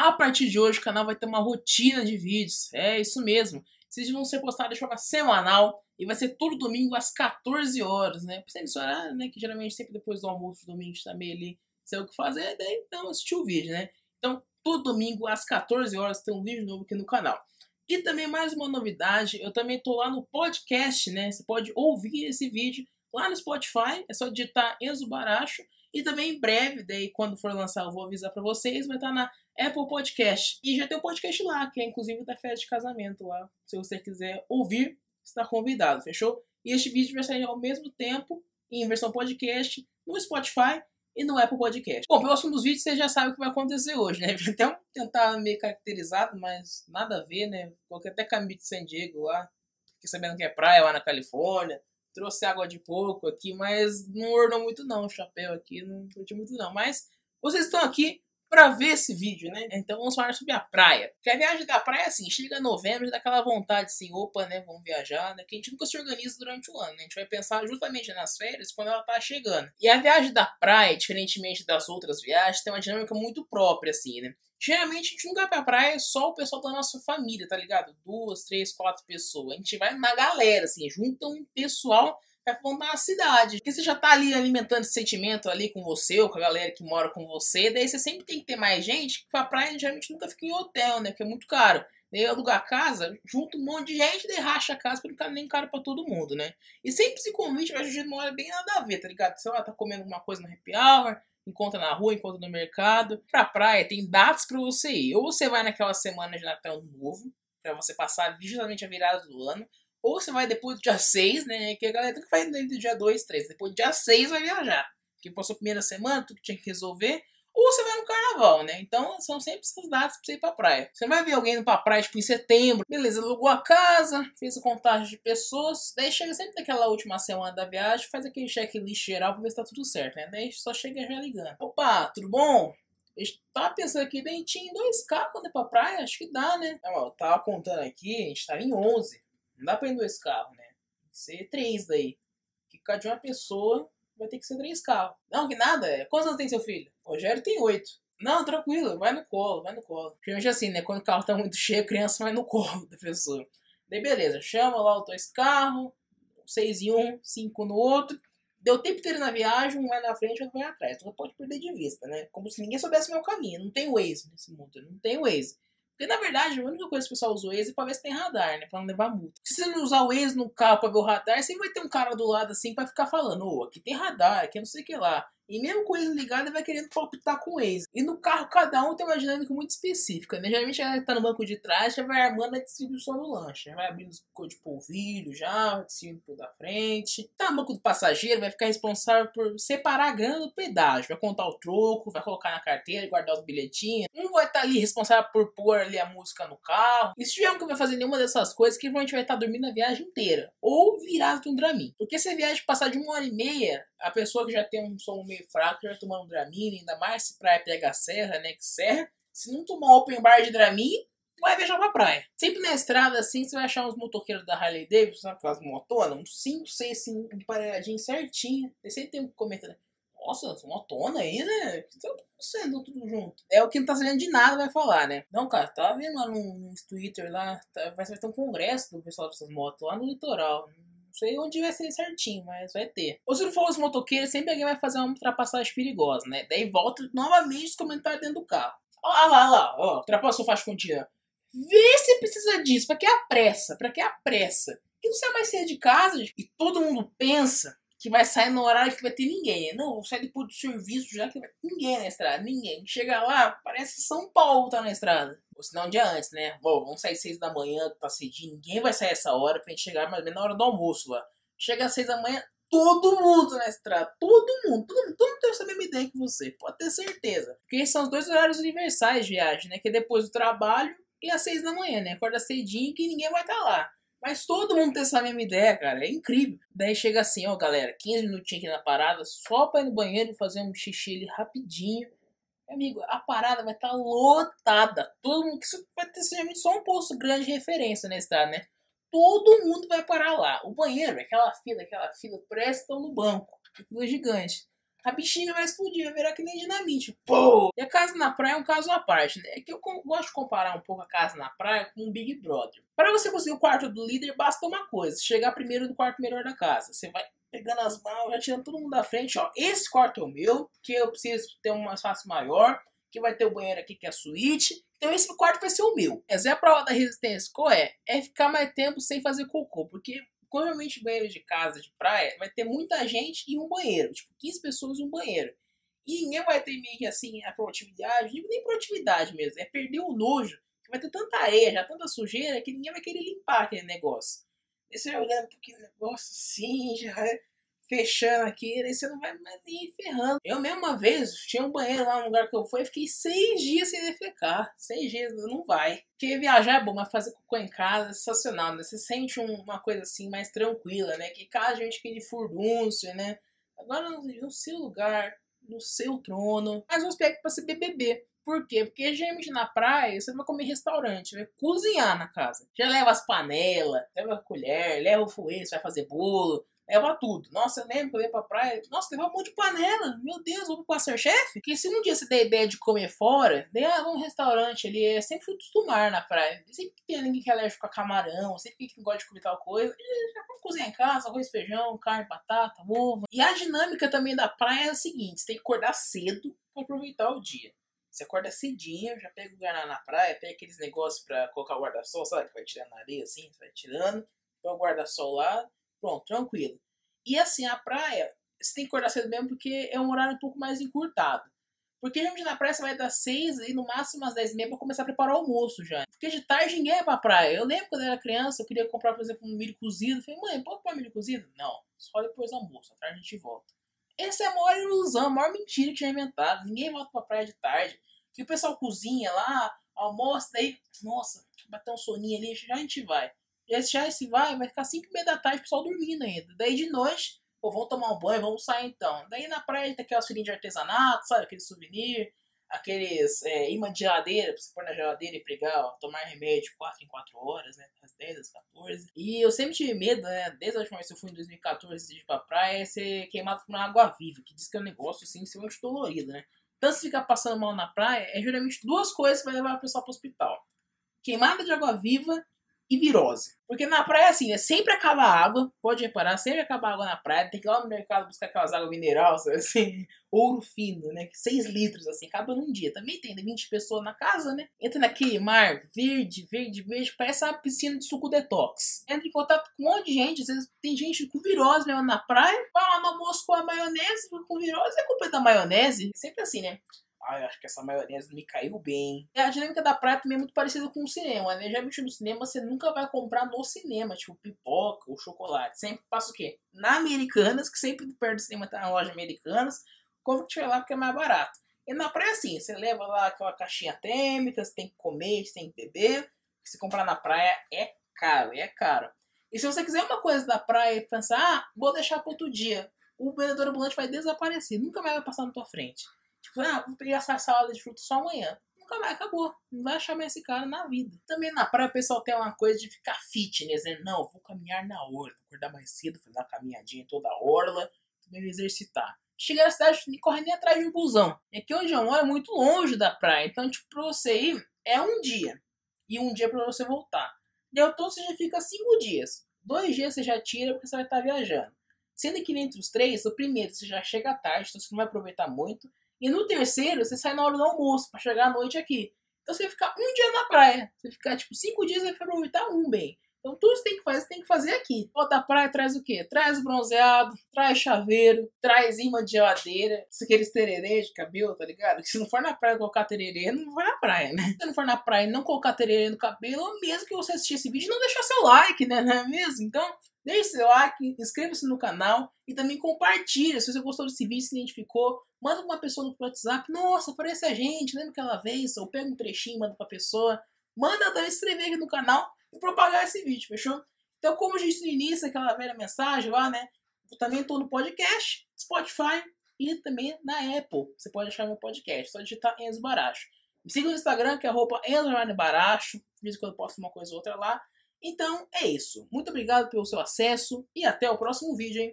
A partir de hoje o canal vai ter uma rotina de vídeos. É isso mesmo. Esses vão ser postados de forma semanal e vai ser todo domingo às 14 horas, né? Por esse horário, né? Que geralmente sempre depois do almoço, domingo, está meio ali sem o que fazer, daí então assistir o vídeo, né? Então, todo domingo às 14 horas tem um vídeo novo aqui no canal. E também mais uma novidade, eu também tô lá no podcast, né? Você pode ouvir esse vídeo lá no Spotify, é só digitar Enzo Baracho. E também em breve, daí quando for lançar eu vou avisar para vocês, vai estar tá na Apple Podcast. E já tem o um podcast lá, que é inclusive da festa de casamento lá. Se você quiser ouvir, está convidado, fechou? E este vídeo vai sair ao mesmo tempo, em versão podcast, no Spotify e no Apple Podcast. Bom, próximo dos vídeos você já sabe o que vai acontecer hoje, né? Até tentar meio caracterizado, mas nada a ver, né? Coloquei até caminho de San Diego lá, fiquei sabendo que é praia lá na Califórnia. Trouxe água de coco aqui, mas não ornou muito não, o chapéu aqui não curti muito não. Mas vocês estão aqui para ver esse vídeo, né? Então vamos falar sobre a praia. Porque a viagem da praia, assim, chega novembro dá aquela vontade assim, opa, né? Vamos viajar, né? Que a gente nunca se organiza durante o ano, né? A gente vai pensar justamente nas férias quando ela tá chegando. E a viagem da praia, diferentemente das outras viagens, tem uma dinâmica muito própria, assim, né? Geralmente a gente nunca vai pra praia só o pessoal da nossa família, tá ligado? Duas, três, quatro pessoas. A gente vai na galera, assim, junta um pessoal é montar a cidade. Porque você já tá ali alimentando esse sentimento ali com você, ou com a galera que mora com você, daí você sempre tem que ter mais gente, que pra praia geralmente nunca fica em hotel, né? Porque é muito caro. Daí alugar casa, junto um monte de gente, daí racha a casa pra não ficar nem caro pra todo mundo, né? E sempre se convite vai surgir uma hora bem nada a ver, tá ligado? Sei lá, tá comendo alguma coisa no happy hour, encontra na rua, encontra no mercado. Pra praia tem datas pra você ir. Ou você vai naquela semana de Natal Novo, pra você passar justamente a virada do ano. Ou você vai depois do dia 6, né? Que a galera que vai do dia 2, 3. Depois do dia 6 vai viajar. Que passou a primeira semana, tudo que tinha que resolver. Ou você vai no carnaval, né? Então são sempre essas datas pra você ir pra praia. Você vai ver alguém indo pra praia, tipo, em setembro. Beleza, alugou a casa, fez a contagem de pessoas. Daí chega sempre naquela última semana da viagem, faz aquele checklist geral pra ver se tá tudo certo, né? Daí só chega já ligando. Opa, tudo bom? Eu tava pensando aqui, daí tinha dois carros quando ir pra praia, acho que dá, né? Eu tava contando aqui, a gente tava em 11. Não dá pra ir em dois carros, né? Tem que ser três daí. Que cada de uma pessoa vai ter que ser três carros. Não, que nada. É. Quantos anos tem seu filho? O Rogério tem oito. Não, tranquilo, vai no colo, vai no colo. Geralmente assim, né? Quando o carro tá muito cheio, a criança vai no colo da pessoa. Daí beleza, chama lá os dois carros, seis em um, cinco no outro. Deu o tempo inteiro na viagem, um vai na frente, outro vai atrás. Não pode perder de vista, né? Como se ninguém soubesse o meu caminho. Não tem Waze nesse mundo, não tem Waze. Porque, na verdade, a única coisa que o pessoal usa o Waze é pra ver se tem radar, né? Pra não levar multa. Se você não usar o Waze no carro pra ver o radar, sempre vai ter um cara do lado assim pra ficar falando, ô, oh, aqui tem radar, aqui não sei o que lá. E mesmo com ele ligado, ele vai querendo palpitar com o Waze. E no carro, cada um tem uma dinâmica muito específica, né? Geralmente ela tá no banco de trás, já vai armando a distribuição do lanche. Já vai abrindo os de polvilho, já, distribuindo por da frente. Tá no banco do passageiro, vai ficar responsável por separar a grana do pedágio. Vai contar o troco, vai colocar na carteira, guardar os bilhetinhos. Um vai estar tá ali responsável por pôr ali a música no carro. E se tiver um que vai fazer nenhuma dessas coisas, que provavelmente vai estar tá dormindo a viagem inteira. Ou virado de um Dramin. Porque se a viagem passar de uma hora e meia, a pessoa que já tem um som meio fraco já tomando Dramin, ainda mais se praia pega a serra, né? Que serra. Se não tomar open bar de Dramin, vai viajar pra praia. Sempre na estrada, assim, você vai achar uns motoqueiros da Harley Davidson, sabe aquelas motonas? Uns 5, 6, assim, emparelhadinhos certinho. Você sempre tem um comentário. Nossa, motona aí, né? O que tá acontecendo tudo junto? É o que não tá sabendo de nada vai falar, né? Não, cara, tava vendo lá no, Twitter lá, tá, vai ter um congresso do pessoal dessas motos lá no litoral. Não sei onde vai ser certinho, mas vai ter. Ou se não for os motoqueiros, sempre alguém vai fazer uma ultrapassagem perigosa, né? Daí volta novamente os comentários dentro do carro. Olha lá, olha lá, ó, ultrapassou faixa contínua. Vê se precisa disso. Pra que a pressa? Pra que a pressa? Que não sai mais sair de casa e todo mundo pensa que vai sair no horário que vai ter ninguém. Não, vou sair depois do serviço já que vai ter ninguém na estrada. Ninguém. Chega lá, parece São Paulo tá na estrada. Ou se não, um dia antes, né? Bom, vamos sair seis da manhã, tá cedinho. Ninguém vai sair essa hora pra gente chegar mais ou menos na hora do almoço lá. Chega às seis da manhã, todo mundo na estrada. Todo mundo. Todo mundo, todo mundo tem essa mesma ideia que você. Pode ter certeza. Porque são os dois horários universais de viagem, né? Que é depois do trabalho e às seis da manhã, né? Acorda cedinho que ninguém vai estar tá lá. Mas todo mundo tem essa mesma ideia, cara. É incrível. Daí chega assim, ó, galera, 15 minutinhos aqui na parada, só pra ir no banheiro e fazer um xixi ali rapidinho. Amigo, a parada vai estar tá lotada. Todo mundo. Isso vai ter só um posto grande de referência na estrada, né? Todo mundo vai parar lá. O banheiro, aquela fila, aquela fila, presta no banco. Fila gigante. a bexiga vai explodir, vai virar que nem dinamite. Pô! E a casa na praia é um caso à parte, né? É que eu gosto de comparar um pouco a casa na praia com um Big Brother. Para você conseguir o quarto do líder, basta uma coisa: chegar primeiro no quarto melhor da casa. Você vai pegando as mãos, já tirando todo mundo da frente, ó. Esse quarto é o meu, que eu preciso ter um espaço maior, que vai ter o banheiro aqui que é a suíte. Então esse quarto vai ser o meu. Essa é a prova da resistência. Qual é? É ficar mais tempo sem fazer cocô, porque provavelmente banheiro de casa, de praia, vai ter muita gente e um banheiro. Tipo, 15 pessoas e um banheiro. E ninguém vai ter meio que assim a produtividade, nem produtividade mesmo, é perder o nojo. Que vai ter tanta areia, já tanta sujeira, que ninguém vai querer limpar aquele negócio. E você olhando para aquele negócio assim, já fechando aqui, aí você não vai mais nem ferrando. Eu mesmo uma vez, tinha um banheiro lá no lugar que eu fui, eu fiquei seis dias sem defecar. Seis dias, não vai. Porque viajar é bom, mas fazer cocô em casa é sensacional, né? Você sente um, uma coisa assim mais tranquila, né? Que casa a gente aquele furdúncio, né? Agora no seu lugar, no seu trono. Mas vamos pegar pra ser BBB. Por quê? Porque geralmente na praia você vai comer restaurante, vai cozinhar na casa. Já leva as panelas, leva a colher, leva o fouet, você vai fazer bolo, leva tudo. Nossa, eu lembro que eu ia pra praia, nossa, levava um monte de panela. Meu Deus, vou pro Masterchef? Porque se um dia você der ideia de comer fora, daí ah, um restaurante ali, é sempre frutos do mar na praia. Sempre tem ninguém que é alérgico a camarão, sempre que gosta de comer tal coisa. Já vamos cozinhar em casa, arroz, feijão, carne, batata, ovo. E a dinâmica também da praia é a seguinte, você tem que acordar cedo pra aproveitar o dia. Você acorda cedinho, já pega o guaraná na praia, pega aqueles negócios pra colocar o guarda-sol, sabe? Que vai tirando na areia assim, vai tirando, põe o guarda-sol lá, Pronto, tranquilo. E assim, a praia, você tem que acordar cedo mesmo porque é um horário um pouco mais encurtado. Porque geralmente na praia você vai das 6 e no máximo às 10 e meia pra começar a preparar o almoço já. Porque de tarde ninguém é pra praia. Eu lembro quando eu era criança, eu queria comprar, por exemplo, um milho cozido. Eu falei, mãe, pode comprar milho cozido? Não, só depois do almoço, à tarde a gente volta. Essa é a maior ilusão, a maior mentira que já inventado. Ninguém volta pra praia de tarde. Que o pessoal cozinha lá, almoça, daí, nossa, bater um soninho ali, já a gente vai. E já se vai, vai ficar 5 e meia da tarde, o pessoal dormindo ainda. Daí de noite, pô, vamos tomar um banho, vamos sair então. Daí na praia tem aquelas filhinhas de artesanato, sabe? Aquele souvenir, aqueles é, imã de geladeira, pra você pôr na geladeira e pegar, ó, tomar remédio 4 em 4 horas, né? Às 10, às 14. E eu sempre tive medo, né? Desde a última vez que eu fui em 2014 de ir pra praia, é ser queimado por uma água viva, que diz que é um negócio assim, extremamente dolorido, né? Então, se ficar passando mal na praia, é geralmente duas coisas que vai levar a pessoa pro hospital: queimada de água viva e virose. Porque na praia, assim, é sempre acaba água, pode reparar, sempre acaba água na praia, tem que ir lá no mercado buscar aquelas águas minerais, assim, ouro fino, né, 6 litros, assim, acaba num dia. Também tem 20 pessoas na casa, né, entra naquele mar verde, verde, verde, parece uma piscina de suco detox. Entra em contato com um monte de gente, às vezes tem gente com virose mesmo na praia, vai lá no almoço com a maionese, com virose, é culpa da maionese, sempre assim, né. Ah, acho que essa maionese me caiu bem. E a dinâmica da praia também é muito parecida com o cinema, né? Já no cinema, você nunca vai comprar no cinema, tipo pipoca ou chocolate. Sempre passa o quê? Na Americanas, que sempre perto do cinema tá na loja Americanas, compra que tiver lá porque é mais barato. E na praia, assim, você leva lá aquela caixinha térmica, você tem que comer, você tem que beber. Se comprar na praia é caro, é caro. E se você quiser uma coisa da praia e pensar, ah, vou deixar para outro dia, o vendedor ambulante vai desaparecer, nunca mais vai passar na tua frente. Tipo, ah, vou pegar essa salada de fruta só amanhã. Nunca mais, acabou. Não vai achar mais esse cara na vida. Também na praia o pessoal tem uma coisa de ficar fitness, né? Não, vou caminhar na orla. Acordar mais cedo, fazer uma caminhadinha toda a orla, também me exercitar. Chegar na cidade, não corre nem atrás de um busão. E aqui onde eu moro é muito longe da praia. Então, tipo, pra você ir, é um dia. E um dia pra você voltar. Deu todo, você já fica cinco dias. Dois dias você já tira porque você vai estar viajando. Sendo que entre os três, o primeiro você já chega tarde, então você não vai aproveitar muito. E no terceiro, você sai na hora do almoço para chegar à noite aqui. Então você vai ficar um dia na praia. Você ficar tipo cinco dias vai aproveitar um bem. Então tudo você tem que fazer, você tem que fazer aqui. Ó, da praia traz o quê? Traz bronzeado, traz chaveiro, traz imã de geladeira, aqueles tererê de cabelo, tá ligado? Que se não for na praia colocar tererê, não vai na praia, né? Se não for na praia e não colocar tererê no cabelo, mesmo que você assistir esse vídeo, não deixar seu like, né? Não é mesmo? Então, Deixe seu like, inscreva-se no canal e também compartilhe. Se você gostou desse vídeo, se identificou, manda uma pessoa no WhatsApp. Nossa, parece a gente, lembra aquela vez? Ou pega um trechinho, manda pra pessoa. Manda também se inscrever aqui no canal e propagar esse vídeo, fechou? Então, como a gente no início, aquela velha mensagem lá, né? Eu também estou no podcast, Spotify e também na Apple. Você pode achar meu podcast, só digitar Enzo Baracho. Me siga no Instagram, que é arroba Enzo Baracho. De vez em quando eu posto uma coisa ou outra lá. Então é isso. Muito obrigado pelo seu acesso e até o próximo vídeo, hein?